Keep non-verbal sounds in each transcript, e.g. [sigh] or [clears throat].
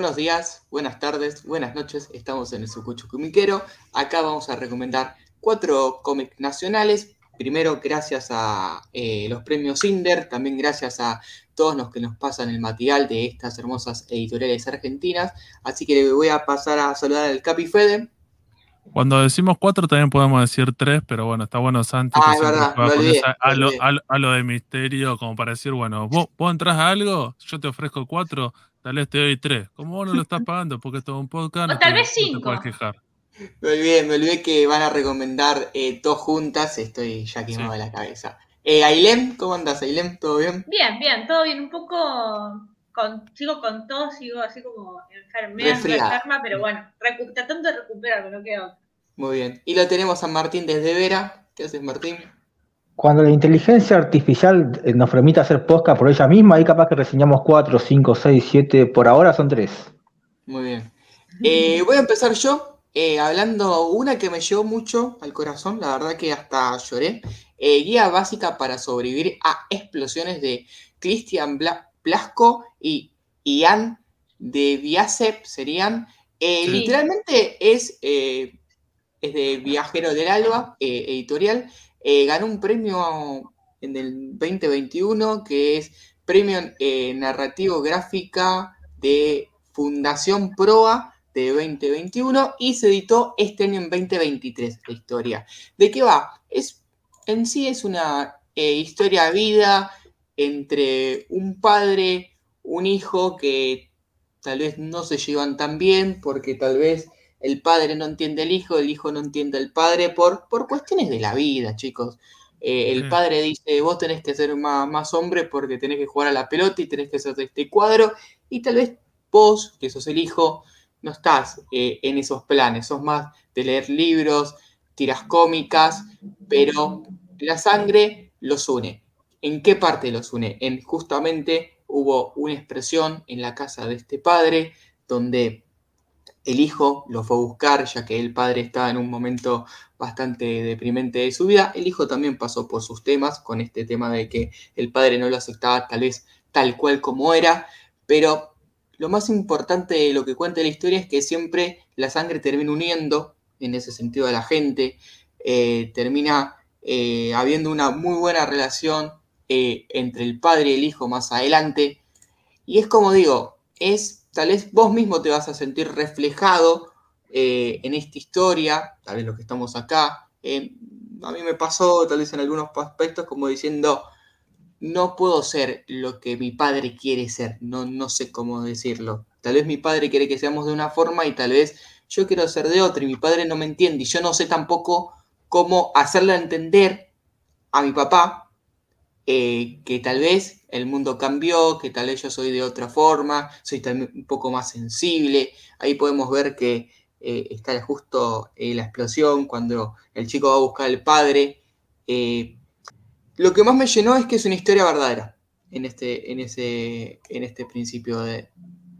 Buenos días, buenas tardes, buenas noches. Estamos en el Sucucho Comiquero. Acá vamos a recomendar cuatro cómics nacionales. Primero, gracias a eh, los premios Inder, también gracias a todos los que nos pasan el material de estas hermosas editoriales argentinas. Así que le voy a pasar a saludar al Capi Fede. Cuando decimos cuatro también podemos decir tres, pero bueno, está bueno Santi Ah, es verdad, con olvidé, esa halo- halo de misterio, como para decir, bueno, vos, vos entras a algo, yo te ofrezco cuatro, tal vez te doy tres. Como vos no lo estás pagando porque esto es un podcast, O no tal te, vez no te cinco. puedes quejar. Me olvidé, me olvidé que van a recomendar eh, dos juntas. Estoy ya quemado Sí. de la cabeza. Eh, Ailem, ¿cómo andas, Ailem? ¿Todo bien? Bien, bien, todo bien. Un poco. Con, sigo con tos, sigo así como Resfriada. enferma, pero bueno, recu- tratando de recuperarme, no queda. Muy bien. Y lo tenemos a Martín desde Vera. ¿Qué haces, Martín? Cuando la inteligencia artificial eh, nos permite hacer podcast por ella misma, ahí capaz que reseñamos 4, 5, 6, 7, por ahora son 3. Muy bien. Eh, voy a empezar yo eh, hablando una que me llevó mucho al corazón, la verdad que hasta lloré. Eh, guía básica para sobrevivir a explosiones de Christian Bla- Blasco y Ian de Viasep serían. Eh, Sí. Literalmente es, eh, es de Viajero del Alba, eh, editorial. Eh, ganó un premio en el 2021 que es Premio eh, Narrativo Gráfica de Fundación Proa de 2021 y se editó este año en 2023 la historia. ¿De qué va? Es, en sí es una eh, historia de vida entre un padre, un hijo que tal vez no se llevan tan bien porque tal vez el padre no entiende al hijo, el hijo no entiende al padre por, por cuestiones de la vida, chicos. Eh, el Sí. padre dice, vos tenés que ser más, más hombre porque tenés que jugar a la pelota y tenés que hacer este cuadro y tal vez vos, que sos el hijo, no estás eh, en esos planes, sos más de leer libros, tiras cómicas, pero la sangre los une. ¿En qué parte los une? En justamente hubo una expresión en la casa de este padre donde el hijo lo fue a buscar, ya que el padre estaba en un momento bastante deprimente de su vida. El hijo también pasó por sus temas, con este tema de que el padre no lo aceptaba tal vez tal cual como era, pero lo más importante de lo que cuenta la historia es que siempre la sangre termina uniendo, en ese sentido, a la gente, eh, termina eh, habiendo una muy buena relación eh, entre el padre y el hijo más adelante. Y es como digo, es tal vez vos mismo te vas a sentir reflejado eh, en esta historia, tal vez los que estamos acá. A mí me pasó tal vez en algunos aspectos como diciendo, no puedo ser lo que mi padre quiere ser, no, no sé cómo decirlo. Tal vez mi padre quiere que seamos de una forma y tal vez yo quiero ser de otra y mi padre no me entiende y yo no sé tampoco cómo hacerle entender a mi papá eh, que tal vez el mundo cambió, que tal vez yo soy de otra forma, soy también un poco más sensible. Ahí podemos ver que eh, está justo eh, la explosión cuando el chico va a buscar al padre. Lo que más me llenó es que es una historia verdadera en este, en ese, en este principio de,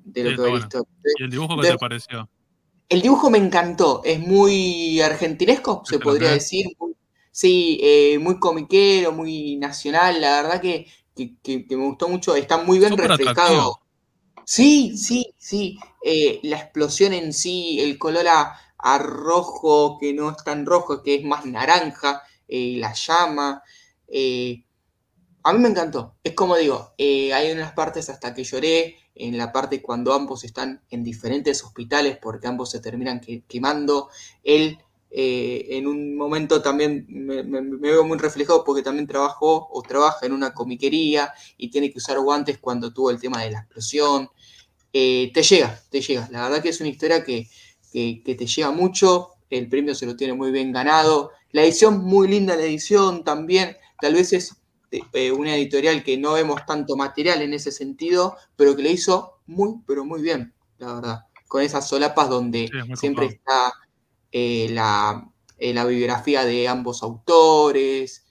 de lo Sí, que bueno. historia. ¿Y el dibujo qué te pareció? El dibujo me encantó, es muy argentinesco, se ¿Te lo podría decir. muy- sí, eh, muy comiquero, muy nacional, la verdad que, que- que- que me gustó mucho, está muy bien Súper atractivo. Sí, sí, sí, eh, la explosión en sí, el color a, a rojo, que no es tan rojo, que es más naranja, eh, la llama, eh, a mí me encantó. Es como digo, hay unas partes hasta que lloré, en la parte cuando ambos están en diferentes hospitales porque ambos se terminan que- quemando. Él eh, en un momento también me, me- me veo muy reflejado porque también trabajó o trabaja en una comiquería y tiene que usar guantes cuando tuvo el tema de la explosión. Eh, te llega, te llega. La verdad que es una historia que, que- que te llega mucho. El premio se lo tiene muy bien ganado. La edición, muy linda la edición también. Tal vez es eh, una editorial que no vemos tanto material en ese sentido, pero que le hizo muy, pero muy bien, la verdad. Con esas solapas donde Sí, es muy siempre está eh, la, eh, la bibliografía de ambos autores.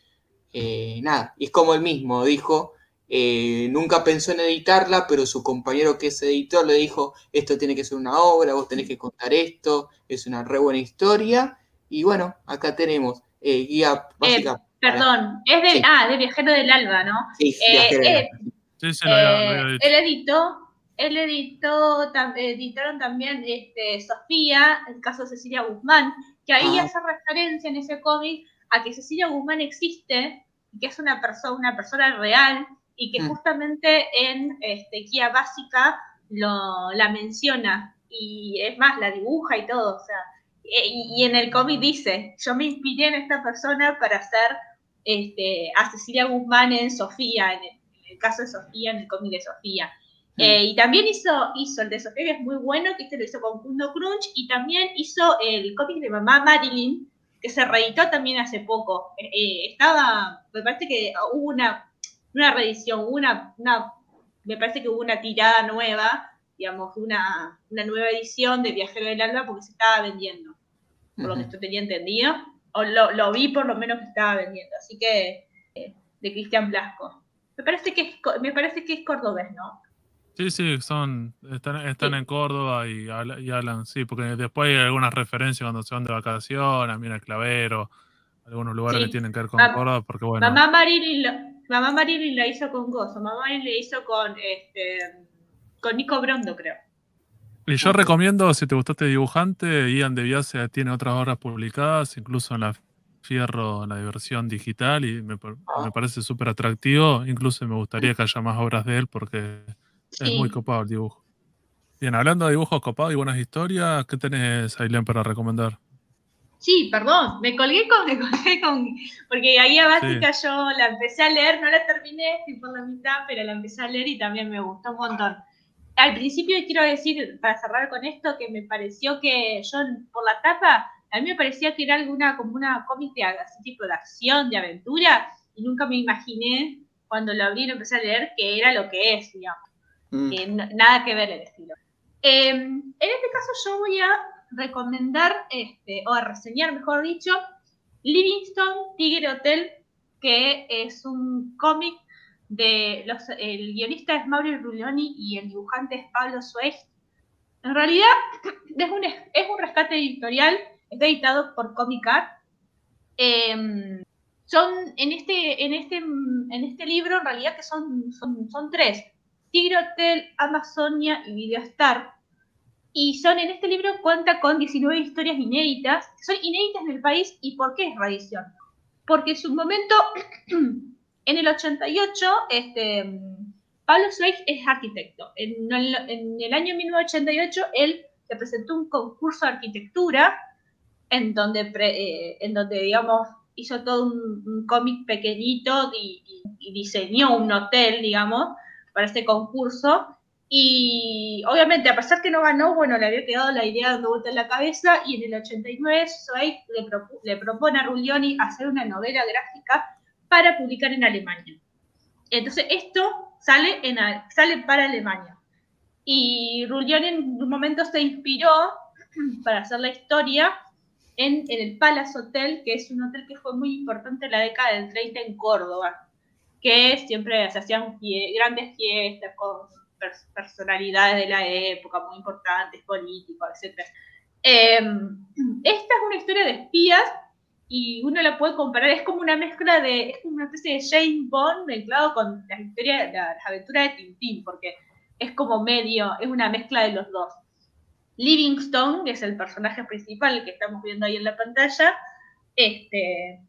eh, nada, y es como él mismo dijo, eh, nunca pensó en editarla, pero su compañero que es editor le dijo, esto tiene que ser una obra, vos tenés que contar esto, es una re buena historia. Y bueno, acá tenemos eh, guía básica. para- Perdón, es de, Sí. ah, de Viajero del Alba, ¿no? Sí, Eh, eh, Sí, sí, lo había, lo había dicho. él editó él editó, tam- editaron también este, Sofía, el caso de Cecilia Guzmán, que ahí Ah. hace referencia en ese cómic a que Cecilia Guzmán existe, y que es una persona, una persona real, y que Mm. justamente en este, Guía Básica lo, la menciona, y es más, la dibuja y todo, o sea, e- y, y en el cómic dice, yo me inspiré en esta persona para hacer este, a Cecilia Guzmán en Sofía, en el, en el caso de Sofía, en el cómic de Sofía. Mm. Eh, y también hizo, hizo el de Sofía, que es muy bueno, que este lo hizo con Kundo Crunch, y también hizo el cómic de Mamá Marilyn, que se reeditó también hace poco. Eh, eh, estaba, me parece que hubo una, una reedición, una, una, me parece que hubo una tirada nueva, digamos, una, una nueva edición de Viajero del Alba porque se estaba vendiendo, por lo que yo tenía entendido, o lo, lo vi por lo menos que estaba vendiendo, así que eh, de Cristian Blasco. Me parece que es, me parece que es cordobés, ¿no? Sí, sí, son, están, están Sí. en Córdoba y, habla- y hablan, sí, porque después hay algunas referencias cuando se van de vacaciones, mira Clavero, algunos lugares Sí. que tienen que ver con Córdoba, porque bueno, Mamá Marilyn, lo, Mamá Marilyn la hizo con Gozo, Mamá Marilyn la hizo con este con Nico Brondo, creo. Y yo recomiendo, si te gustó este dibujante, Ian de Biase tiene otras obras publicadas, incluso en la Fierro, en la versión digital, y me, par- Ah. me parece súper atractivo. Incluso me gustaría que haya más obras de él porque es Sí. muy copado el dibujo. Bien, hablando de dibujos copados y buenas historias, ¿qué tenés, Ailén, para recomendar? Sí, perdón, me colgué con, [laughs] me colgué con, porque ahí a básica yo la empecé a leer, no la terminé, estoy por la mitad, pero la empecé a leer y también me gustó un montón. Al principio quiero decir, para cerrar con esto, que me pareció que yo por la tapa, a mí me parecía que era alguna como una cómic de así tipo de acción, de aventura, y nunca me imaginé cuando lo abrí y lo empecé a leer que era lo que es, digamos. Mm. Eh, nada que ver el estilo. Eh, en este caso yo voy a recomendar, este, o a reseñar, mejor dicho, Livingstone Tigre Hotel, que es un cómic de el guionista es Mauro Ruglioni y el dibujante es Pablo Suez. En realidad [clears throat] es un, es un rescate editorial, está editado por Comic Art. Eh, son en este, en este, en este libro, en realidad que son, son tres. Tigre Hotel, Amazonia y Videostar. Y son en este libro cuenta con 19 historias inéditas, que son inéditas en el país. ¿Y por qué es reedición? Porque en su momento, [clears throat] en el 88, este, Pablo Zweig es arquitecto. En en el año 1988, él se presentó un concurso de arquitectura en donde, pre, eh, en donde digamos, hizo todo un, un cómic pequeñito y, y, y diseñó un hotel, digamos, para este concurso. Y obviamente, a pesar que no ganó, bueno, le había quedado la idea dando vuelta en la cabeza. Y en el 89, Zweig le, le propone a Ruglioni hacer una novela gráfica para publicar en Alemania. Entonces, esto sale, en, sale para Alemania. Y Ruglioni en un momento se inspiró [clears throat] para hacer la historia en, en, el Palace Hotel, que es un hotel que fue muy importante en la década del 30 en Córdoba, que siempre se hacían grandes fiestas con pers personalidades de la época muy importantes, políticos, etc. Eh, esta es una historia de espías y uno la puede comparar, es como una mezcla de, es como una especie de James Bond mezclado con la historia, la, las aventuras de Tintín, porque es como medio, es una mezcla de los dos. Livingstone, que es el personaje principal que estamos viendo ahí en la pantalla, este,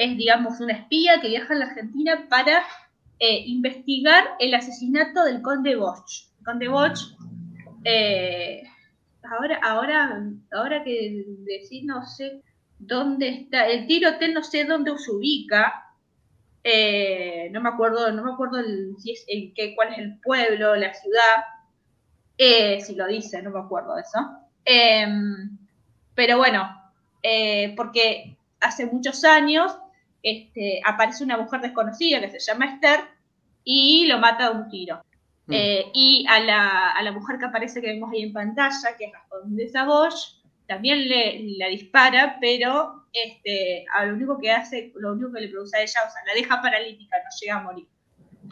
es, digamos, una espía que viaja a la Argentina para eh, investigar el asesinato del conde Bosch. Conde Bosch, eh, ahora, ahora, ahora que decir, no sé dónde está, el tiro hotel no sé dónde se ubica, eh, no me acuerdo, no me acuerdo el, si cuál es el pueblo, la ciudad, si lo dice, no me acuerdo de eso. Eh, pero bueno, porque hace muchos años este, aparece una mujer desconocida que se llama Esther y lo mata de un tiro. Mm. y a la, a la, mujer que aparece que vemos ahí en pantalla, que es la condesa Bosch, también le, la dispara, pero este, a lo único que hace, lo único que le produce a ella, o sea, la deja paralítica, no llega a morir.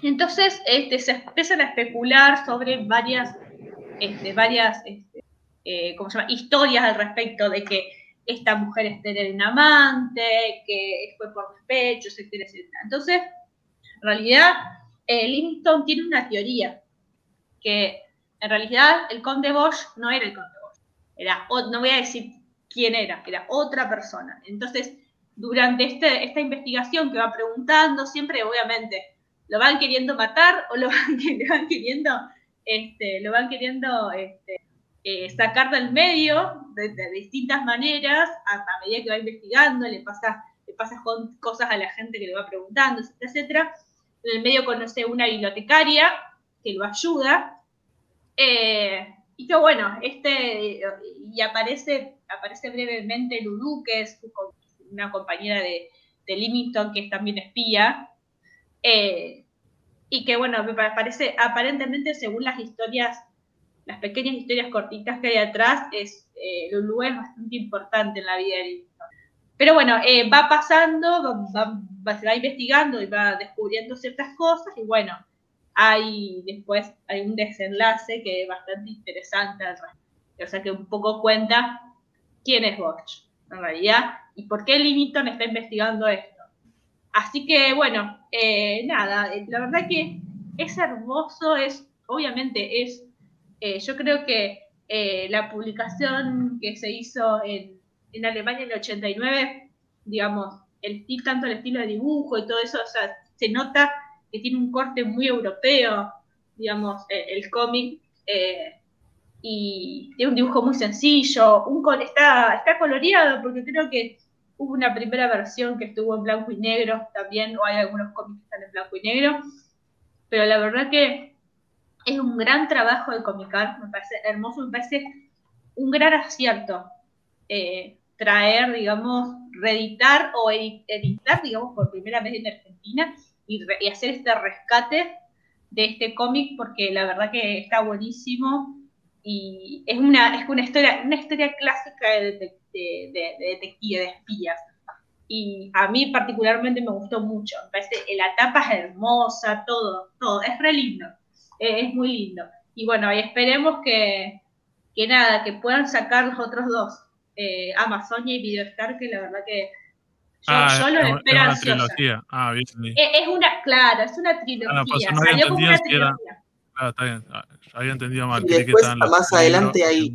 Entonces este, se empiezan a especular sobre varias, este, varias este, eh, ¿cómo se llama? historias al respecto de que esta mujer es tener un amante, que fue por despecho, etcétera, etcétera. Entonces, en realidad, eh, Livingstone tiene una teoría que En realidad, el conde Bosch no era el conde Bosch. Era, no voy a decir quién era, era otra persona. Entonces, durante este, esta investigación que va preguntando, siempre, obviamente, lo van queriendo matar o lo van, [laughs] queriendo, este, lo van queriendo este, eh, sacar del medio de, distintas maneras a, medida que va investigando, le pasa, le pasa cosas a la gente que le va preguntando, etcétera, etcétera. En el medio conoce una bibliotecaria que lo ayuda. Eh, y que bueno, este, y aparece, aparece brevemente Lulu, que es una compañera de, de Limington, que es también espía. Eh, y que bueno, me parece, aparentemente, según las historias, las pequeñas historias cortitas que hay atrás, es, eh, Lulu es bastante importante en la vida de Limington. Pero bueno, eh, va pasando, va, se va investigando y va descubriendo ciertas cosas, y bueno, hay después hay un desenlace que es bastante interesante O sea que un poco cuenta quién es Bosch, en realidad, y por qué Limington está investigando esto. Así que bueno, eh, nada, eh, la verdad que es hermoso, es, obviamente es, eh, yo creo que la publicación que se hizo en, en, Alemania en el 89, digamos, el, tanto el estilo de dibujo y todo eso, o sea, se nota que tiene un corte muy europeo, digamos, eh, el cómic, eh, y tiene un dibujo muy sencillo, un está, está coloreado, porque creo que hubo una primera versión que estuvo en blanco y negro también, o hay algunos cómics que están en blanco y negro, pero la verdad que es un gran trabajo de comicar, me parece hermoso, me parece un gran acierto eh, traer, digamos, reeditar o editar, digamos, por primera vez en Argentina, y, hacer este rescate de este cómic porque la verdad que está buenísimo y es una, es una historia, una historia clásica de, de, detective, de espías. Y a mí particularmente me gustó mucho. Me parece la tapa es hermosa, todo, todo, es re lindo, es, muy lindo. Y bueno, y esperemos que, que nada, que puedan sacar los otros dos, eh, Amazonia y Videostar, que la verdad que yo, ah, yo lo es, espero es una trilogía. Ah, bien, bien. Es, es una, claro, es una trilogía. Ah, pues no había Salió como entendido una trilogía. Ah, está bien. Ah, había entendido mal. Y que más adelante, hay,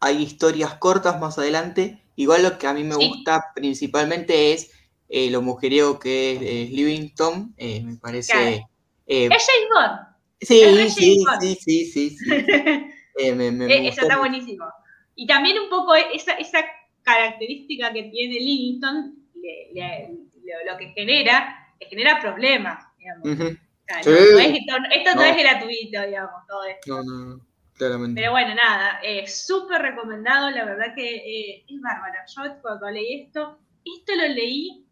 hay historias cortas más adelante. Igual lo que a mí me Sí. gusta principalmente es eh, lo mujeriego que es eh, Livingstone. eh, me parece. Claro. eh, Es James Bond. Sí, sí, sí, sí, sí. [laughs] Eh, Eh, Eso está buenísimo. Y también un poco esa, esa característica que tiene Livingston, lo, que genera, le genera problemas. digamos. Esto, no. Es gratuito, digamos, todo esto. No, no, no, claramente. Pero bueno, nada, eh, súper recomendado, la verdad que es bárbaro. Yo cuando leí esto, esto lo leí,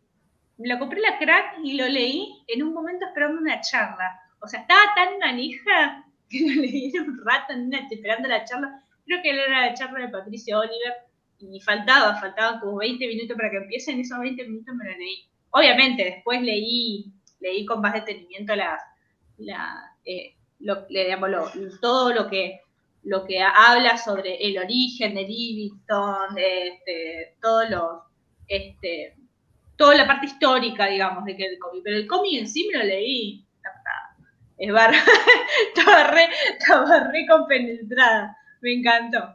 me lo compré la crack y lo leí en un momento esperando una charla. O sea, estaba tan manija [laughs] que lo leí en un rato una- esperando la charla. Creo que era la charla de Patricio Oliver y faltaba, faltaban como 20 minutos para que empiece. En esos 20 minutos me lo leí. Obviamente, después leí, leí con más detenimiento las, la, eh, lo, le- digamos, todo lo que lo que habla sobre el origen de Livingston, este, todos los, este, toda la parte histórica, digamos, de que el cómic. Pero el cómic en sí me lo leí. Es bar [laughs] estaba re, estaba re compenetrada. Me encantó.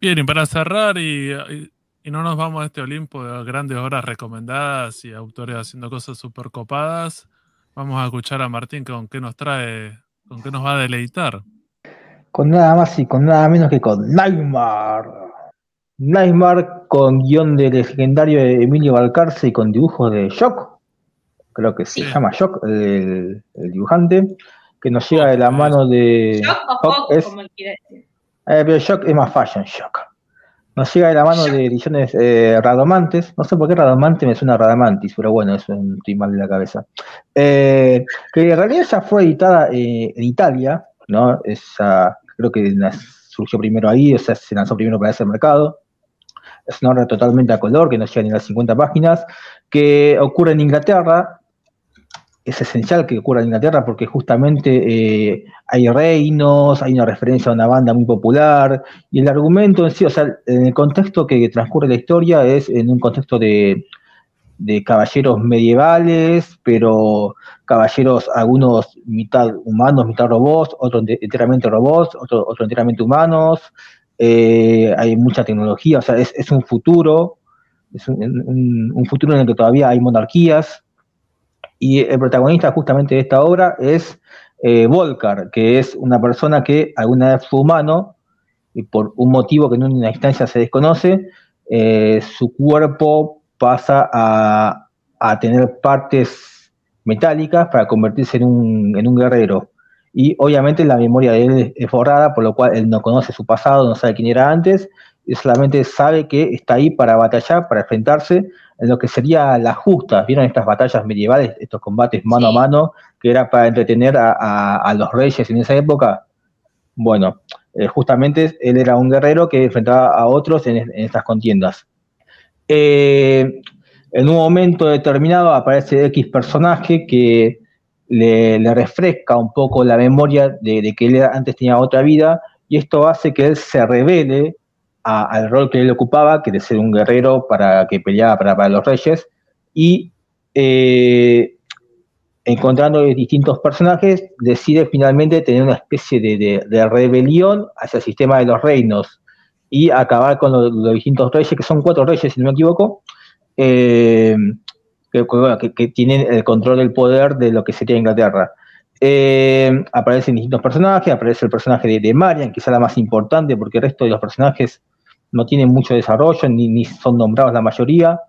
Bien, y para cerrar y, y- y no nos vamos a este Olimpo de grandes obras recomendadas y autores haciendo cosas súper copadas, vamos a escuchar a Martín con qué nos trae, con qué nos va a deleitar. Con nada más y con nada menos que con Nightmare. Nightmare con guion del legendario Emilio Balcarce y con dibujos de Shock. Creo que se Sí. llama Shock, el, el dibujante. Que nos llega de la mano de. Shock o Fox, es- como decir. Eh, pero Shock es más fashion, Shock. Nos llega de la mano Shock. de ediciones eh, Radomantes. No sé por qué Radomante me suena a Radamantis, pero bueno, eso estoy mal de la cabeza. Eh, que en realidad ya fue editada eh, en Italia, ¿no? Esa, creo que surgió primero ahí, o sea, se lanzó primero para ese mercado. Es una obra totalmente a color, que no llega ni a las 50 páginas, que ocurre en Inglaterra. Es esencial que ocurra en Inglaterra porque justamente eh, hay reinos, hay una referencia a una banda muy popular, y el argumento en sí, o sea, en el contexto que transcurre la historia es en un contexto de, de caballeros medievales, pero caballeros, algunos mitad humanos, mitad robots, otros enteramente robots, otros otro enteramente humanos. Eh, hay mucha tecnología, o sea, es, un futuro, es un, futuro en el que todavía hay monarquías. Y el protagonista justamente de esta obra es eh, Volcar, que es una persona que alguna vez fue humano y por un motivo que en una instancia se desconoce, eh, su cuerpo pasa a, tener partes metálicas para convertirse en un, en un, guerrero. Y obviamente la memoria de él es borrada, por lo cual él no conoce su pasado, no sabe quién era antes, solamente sabe que está ahí para batallar, para enfrentarse en lo que sería la justa. ¿Vieron estas batallas medievales, estos combates mano a mano, que era para entretener a, los reyes en esa época? Bueno, eh, justamente él era un guerrero que enfrentaba a otros en, estas contiendas. Eh, en un momento determinado aparece X personaje que le, refresca un poco la memoria de, que él antes tenía otra vida y esto hace que él se revele al rol que él ocupaba, que de ser un guerrero para que peleaba para, los reyes, y eh, encontrando distintos personajes, decide finalmente tener una especie de, rebelión hacia el sistema de los reinos y acabar con los, distintos reyes, que son cuatro reyes, si no me equivoco, eh, que, tienen el control del poder de lo que sería Inglaterra. Eh, aparecen distintos personajes, aparece el personaje de, de Marian, quizá la más importante, porque el resto de los personajes no tienen mucho desarrollo, ni son nombrados la mayoría.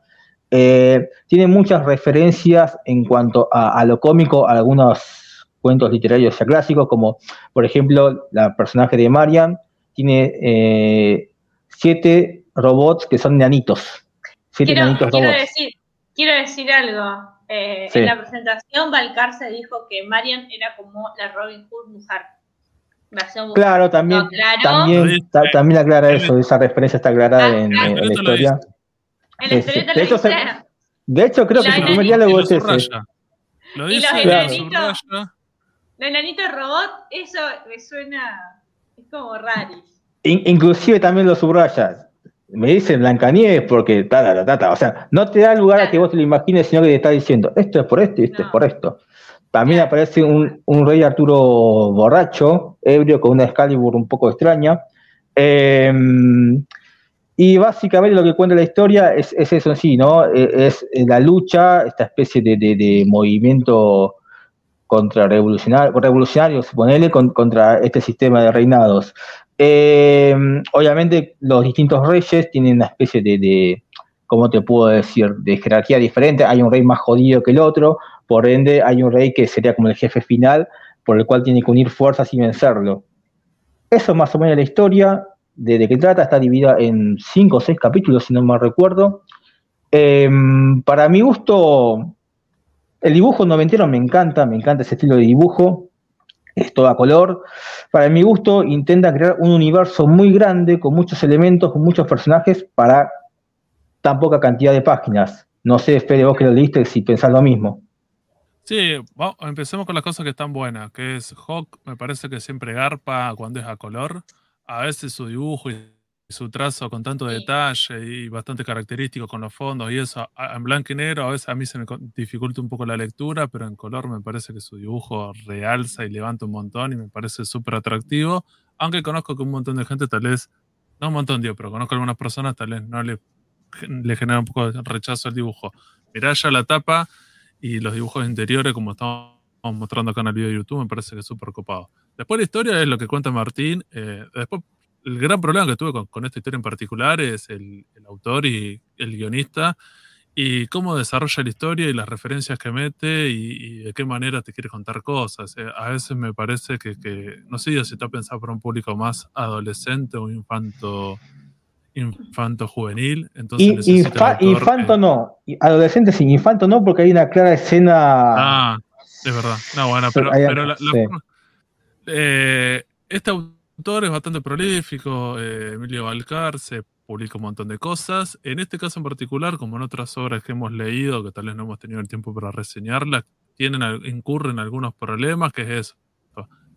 Eh, tiene muchas referencias en cuanto a, lo cómico, a algunos cuentos literarios ya clásicos, como por ejemplo la personaje de Marian tiene eh, siete robots que son nanitos. Siete quiero, Decir, quiero decir algo. Eh, en la presentación, Valcarce dijo que Marian era como la Robin Hood mujer. Claro, también, también, también aclara eso, esa referencia está aclarada ah, en, en, la historia. En este, de, hecho, de hecho, creo que su primer diálogo es ese. Lo dice y los enanitos, los enanitos robot, eso me suena, es como raris. inclusive también lo subraya. Me dice Blancanieves porque ta, ta, ta, o sea, no te da lugar a que vos te lo imagines, sino que te está diciendo, esto es por esto y esto es por esto. También aparece un, un, rey Arturo borracho, ebrio, con una Excalibur un poco extraña. Eh, y básicamente lo que cuenta la historia es, eso en sí, ¿no? E, es, la lucha, esta especie de, movimiento contra revolucionario, revolucionario suponele, contra este sistema de reinados. Eh, obviamente los distintos reyes tienen una especie de, de, ¿cómo te puedo decir?, de jerarquía diferente. Hay un rey más jodido que el otro, por ende hay un rey que sería como el jefe final, por el cual tiene que unir fuerzas y vencerlo. Eso más o menos la historia de, qué trata, está dividida en cinco o seis capítulos, si no mal recuerdo. Em, para mi gusto, el dibujo noventero me encanta, me encanta ese estilo de dibujo, es todo a color. Para mi gusto, intenta crear un universo muy grande, con muchos elementos, con muchos personajes, para tan poca cantidad de páginas. No sé, Fede, vos que lo leíste, si pensás lo mismo. Sí, empecemos con las cosas que están buenas, que es Hawk, me parece que siempre garpa cuando es a color a veces su dibujo y su trazo con tanto detalle y bastante característico con los fondos y eso, en blanco y negro a veces a mí se me dificulta un poco la lectura, pero en color me parece que su dibujo realza y levanta un montón y me parece súper atractivo, aunque conozco que un montón de gente tal vez, no un montón, digo, pero conozco algunas personas tal vez no le, le genera un poco de rechazo al dibujo. Mirá ya la tapa y los dibujos interiores como estamos mostrando acá en el video de YouTube, me parece que es súper copado. Después la historia es lo que cuenta Martín. Eh, después, el gran problema que tuve con, esta historia en particular es el, autor y el guionista y cómo desarrolla la historia y las referencias que mete y, de qué manera te quiere contar cosas. Eh, a veces me parece que, no sé si está pensado para un público más adolescente o infanto infanto juvenil. Entonces infanto no, adolescente sin infanto no, porque hay una clara escena. Ah, es verdad. No, bueno, pero, la, eh, este autor es bastante prolífico, eh, Emilio Balcar, se publica un montón de cosas. En este caso en particular, como en otras obras que hemos leído, que tal vez no hemos tenido el tiempo para reseñarlas, tienen, incurren algunos problemas, que es eso.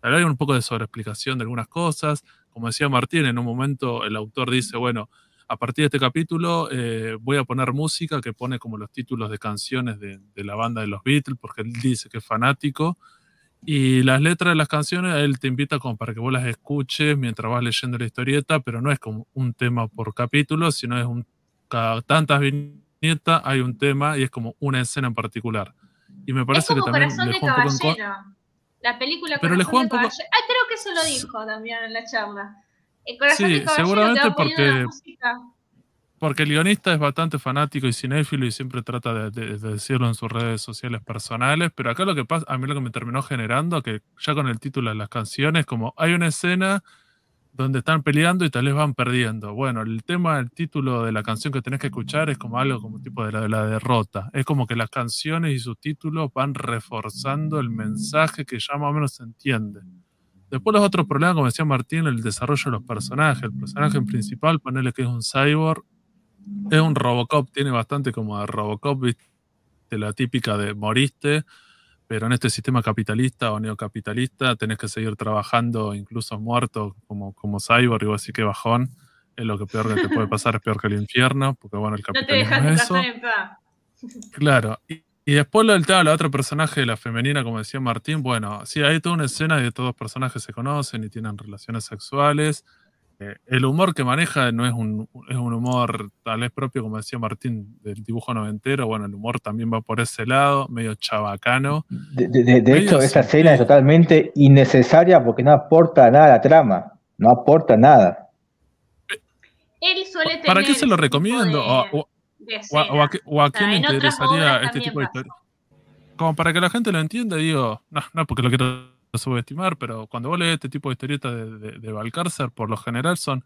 Hay un poco de sobreexplicación de algunas cosas. Como decía Martín, en un momento el autor dice, bueno, a partir de este capítulo eh, voy a poner música que pone como los títulos de canciones de, de, la banda de los Beatles, porque él dice que es fanático. Y las letras de las canciones, él te invita como para que vos las escuches mientras vas leyendo la historieta, pero no es como un tema por capítulo, sino es un, cada tantas viñetas hay un tema y es como una escena en particular. Y me parece es como que también Corazón de Caballero. La película Pero le Corazón juega de un poco- Caballero. Ah, creo que eso lo dijo también en la charla. El Corazón Sí, de Caballero seguramente porque- música. Porque el guionista es bastante fanático y cinéfilo y siempre trata de, de- de decirlo en sus redes sociales personales, pero acá lo que pasa, a mí lo que me terminó generando, que ya con el título de las canciones, como hay una escena donde están peleando y tal vez van perdiendo. Bueno, el tema, el título de la canción que tenés que escuchar es como algo como tipo de la, de la derrota. Es como que las canciones y sus títulos van reforzando el mensaje que ya más o menos se entiende. Después los otros problemas, como decía Martín, el desarrollo de los personajes. El personaje principal, ponerle que es un cyborg, es un Robocop, tiene bastante como de Robocop, ¿viste? la típica de moriste, pero en este sistema capitalista o neocapitalista tenés que seguir trabajando incluso muerto como, como cyborg y vos así que bajón. Es lo que peor que te puede pasar, es peor que el infierno, porque bueno, el No te capitalismo dejas es eso. descansar en paz. [laughs] Claro. Y, y después lo del tema, la otra personaje de la femenina, como decía Martín, bueno, sí, hay toda una escena de todos los personajes se conocen y tienen relaciones sexuales. Eh, el humor que maneja no es un, es un humor tal vez propio, como decía Martín, del dibujo noventero. Bueno, el humor también va por ese lado, medio chabacano. De, de- de Medio hecho, esa escena es totalmente innecesaria porque no aporta nada a la trama. No aporta nada. Él suele tener. ¿Para qué se lo recomiendo? de- O- o- de O a, o a quién le interesaría este tipo de historia? Como para que la gente lo entienda, digo, no, no porque lo quiero subestimar, pero cuando vos lees este tipo de historietas de, de, Valcárcel, por lo general son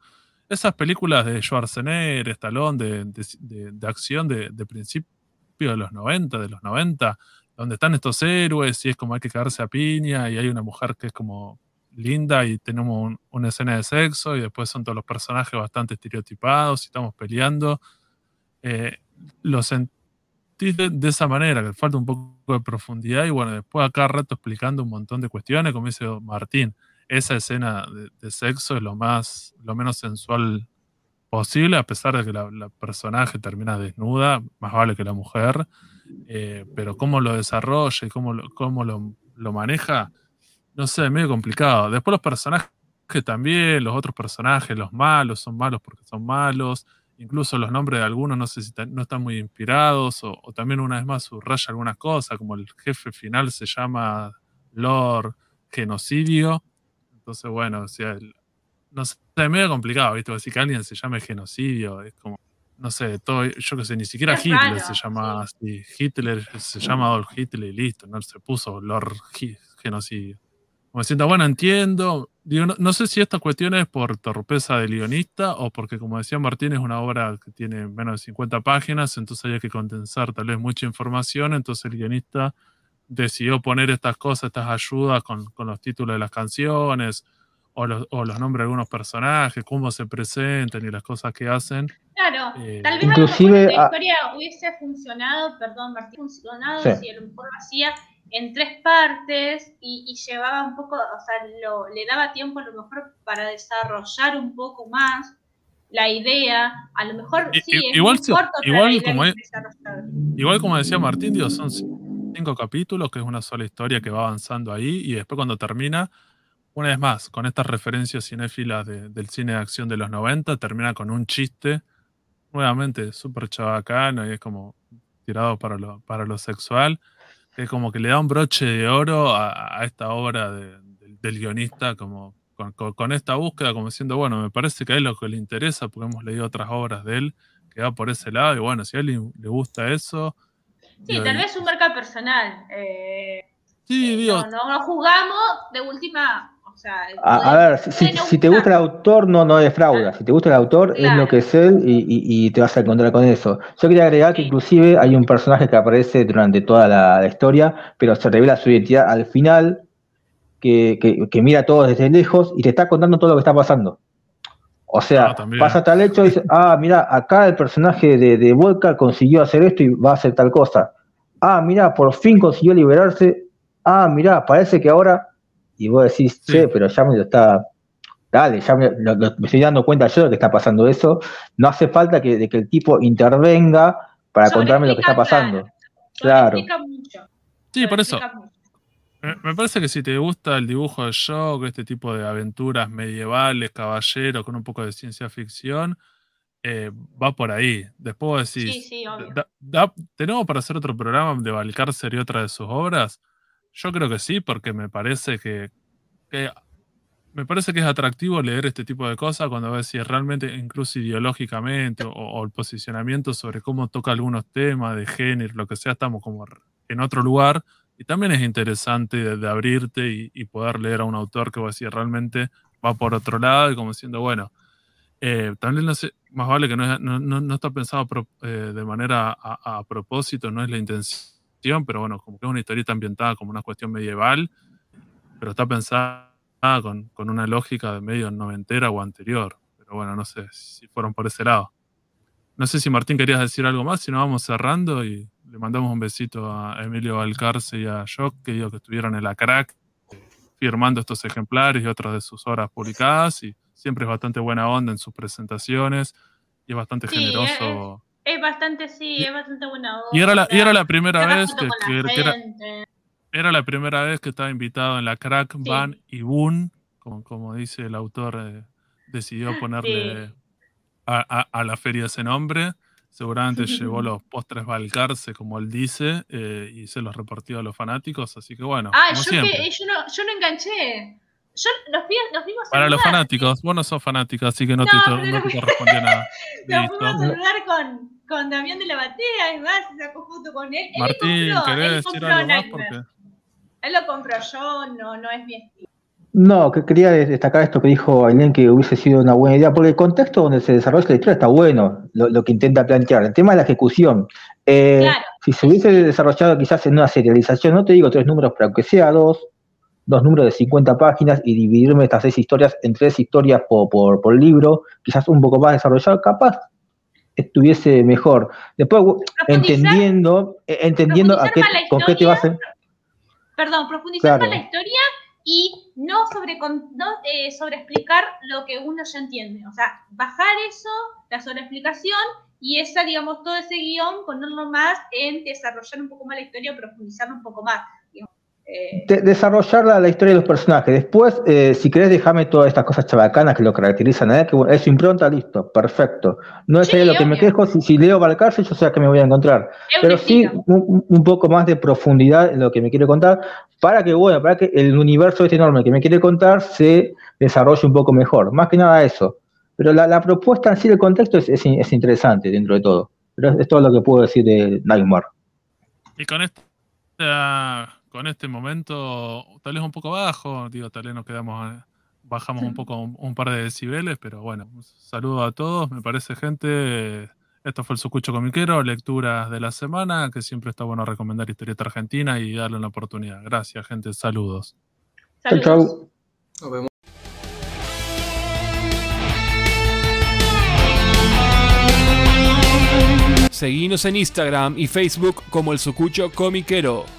esas películas de Schwarzenegger, Stallone, de, de, de- acción de, de principio de los 90, de los 90, donde están estos héroes y es como hay que cagarse a piña y hay una mujer que es como linda y tenemos un- una escena de sexo y después son todos los personajes bastante estereotipados y estamos peleando. Eh, lo de, esa manera, que falta un poco de profundidad y bueno, después acá rato explicando un montón de cuestiones, como dice Martín, esa escena de, sexo es lo más, lo menos sensual posible, a pesar de que la, personaje termina desnuda, más vale que la mujer, eh, pero cómo lo desarrolla y cómo lo, cómo lo, lo maneja, no sé, medio complicado. Después los personajes también, los otros personajes, los malos, son malos porque son malos. Incluso los nombres de algunos no sé si no están muy inspirados o, o también una vez más subraya algunas cosas, como el jefe final se llama Lord Genocidio. Entonces, bueno, o sea, el- no sé, es medio complicado, ¿viste? Decir que alguien se llame genocidio, es como, no sé, todo, yo que sé, ni siquiera Es Hitler raro, se llama así. Hitler se llama Adolf Hitler y listo, no se puso Lord Genocidio. Como diciendo, bueno, entiendo. Digo, no, no sé si esta cuestión es por torpeza del guionista o porque, como decía Martín, es una obra que tiene menos de 50 páginas, entonces hay que condensar tal vez mucha información, entonces el guionista decidió poner estas cosas, estas ayudas con, con los títulos de las canciones o los, o los nombres de algunos personajes, cómo se presentan y las cosas que hacen. Claro, Eh, tal vez inclusive, a lo mejor la ah, historia hubiese funcionado, perdón, Martín, funcionado Sí. si a lo mejor lo hacía en tres partes y, y llevaba un poco, o sea, lo- le daba tiempo a lo mejor para desarrollar un poco más la idea. A lo mejor I- sí, i- es igual corto igual como es-. Igual como decía Martín, digo, son cinco capítulos, que es una sola historia que va avanzando ahí, y después cuando termina, una vez más, con estas referencias cinéfilas de- del cine de acción de los 90, termina con un chiste, nuevamente súper chabacano, y es como tirado para lo, para lo sexual, que como que le da un broche de oro a, a esta obra de- del- del guionista, como con, con- con esta búsqueda, como diciendo, bueno, me parece que a él lo que le interesa, porque hemos leído otras obras de él, que va por ese lado, y bueno, si a él le, le gusta eso. Sí, tal vez un marca personal. eh, Sí, eh, digo, no, no, jugamos de última, sea, A, a ver, si, te gusta el autor, no, no defrauda. Si te gusta el autor, es lo que es él y, y- y te vas a encontrar con eso. Yo quería agregar que inclusive hay un personaje que aparece durante toda la, la historia, pero se revela su identidad al final, que, que- que mira todo desde lejos y te está contando todo lo que está pasando. O sea, Ah, pasa tal hecho y dice, [laughs] ah, mira, acá el personaje de, de Volcar consiguió hacer esto y va a hacer tal cosa. Ah, mira, por fin consiguió liberarse. Ah, mira, parece que ahora... Y vos decís, Sí. che, pero ya me lo está dale, ya me, estoy dando cuenta yo de que está pasando eso, no hace falta que, de que el tipo intervenga para contarme lo que está pasando. Claro. Sí, por eso. Me parece que si te gusta el dibujo de shock, este tipo de aventuras medievales, caballeros, con un poco de ciencia ficción, eh, va por ahí. Después decís, sí, sí, ¿tenemos para hacer otro programa de Valcárcel y otra de sus obras? Yo creo que sí, porque me parece que, me parece que es atractivo leer este tipo de cosas cuando ves si realmente, incluso ideológicamente, o, el posicionamiento sobre cómo toca algunos temas de género, lo que sea, estamos como en otro lugar. Y también es interesante de, abrirte y, poder leer a un autor que va a decir realmente va por otro lado y como diciendo, bueno, eh, también no sé, más vale que no, no, está pensado eh, de manera a, propósito, no es la intención, pero bueno, como que es una historieta ambientada como una cuestión medieval, pero está pensada con, con una lógica de medio noventera o anterior. Pero bueno, no sé si fueron por ese lado. No sé si Martín querías decir algo más, si no vamos cerrando y le mandamos un besito a Emilio Valcarce y a Jock, que digo que estuvieron en la crack firmando estos ejemplares y otras de sus obras publicadas y siempre es bastante buena onda en sus presentaciones y es bastante generoso. Es, bastante, sí, es bastante buena onda. Y era la, y era la primera vez que, era, la primera vez que estaba invitado en la crack Van y Boon, como, como dice el autor, eh, decidió ponerle a, la feria ese nombre. Seguramente [laughs] llevó los postres Balcarce, como él dice, eh, y se los repartió a los fanáticos, así que bueno. Ah, yo, que, yo, no, yo no enganché. Yo, los, vi, los vimos Para los fanáticos, vos no sos fanática, así que no, te, no te corresponde nada. [laughs] Nos fuimos a saludar con, con Damián de la Batea, y más, se sacó foto con él. Martín, él compró, ¿querés decir algo más? Porque... Él lo compró yo, no, no es mi estilo. No, que quería destacar esto que dijo Ailén, que hubiese sido una buena idea, porque el contexto donde se desarrolla la historia está bueno, lo, que intenta plantear. El tema de la ejecución. Eh, si se hubiese desarrollado quizás en una serialización, no te digo tres números, pero aunque sea dos, dos números de 50 páginas y dividirme estas seis historias en tres historias por, por, libro, quizás un poco más desarrollado, capaz estuviese mejor. Después, entendiendo, eh, entendiendo a qué, con qué te vas a... Perdón, profundizar la historia y no sobre, no, eh, sobre explicar lo que uno ya entiende. O sea, bajar eso, la sobreexplicación y esa, digamos, todo ese guion, ponerlo más en desarrollar un poco más la historia, profundizar un poco más. Eh, desarrollar la, historia de los personajes. Después, eh, si querés, dejarme todas estas cosas chabacanas que lo caracterizan a que es su impronta, listo, perfecto. No es lo que me quejo, si, si leo cárcel yo sé a qué me voy a encontrar. Pero sí un, poco más de profundidad en lo que me quiere contar, para que, bueno, para que el universo este enorme que me quiere contar se desarrolle un poco mejor. Más que nada eso. Pero la, propuesta en sí, el contexto es, es, interesante dentro de todo. Pero es, todo lo que puedo decir de Nightmare. Y con esto con este momento tal vez un poco bajo, digo, tal vez nos quedamos, eh, bajamos un poco un, par de decibeles, pero bueno, un saludo a todos, me parece gente, esto fue el Sucucho Comiquero, lecturas de la semana, que siempre está bueno recomendar historieta argentina y darle una oportunidad. Gracias gente, saludos. Chau, Nos vemos. Seguinos en Instagram y Facebook como el Sucucho Comiquero.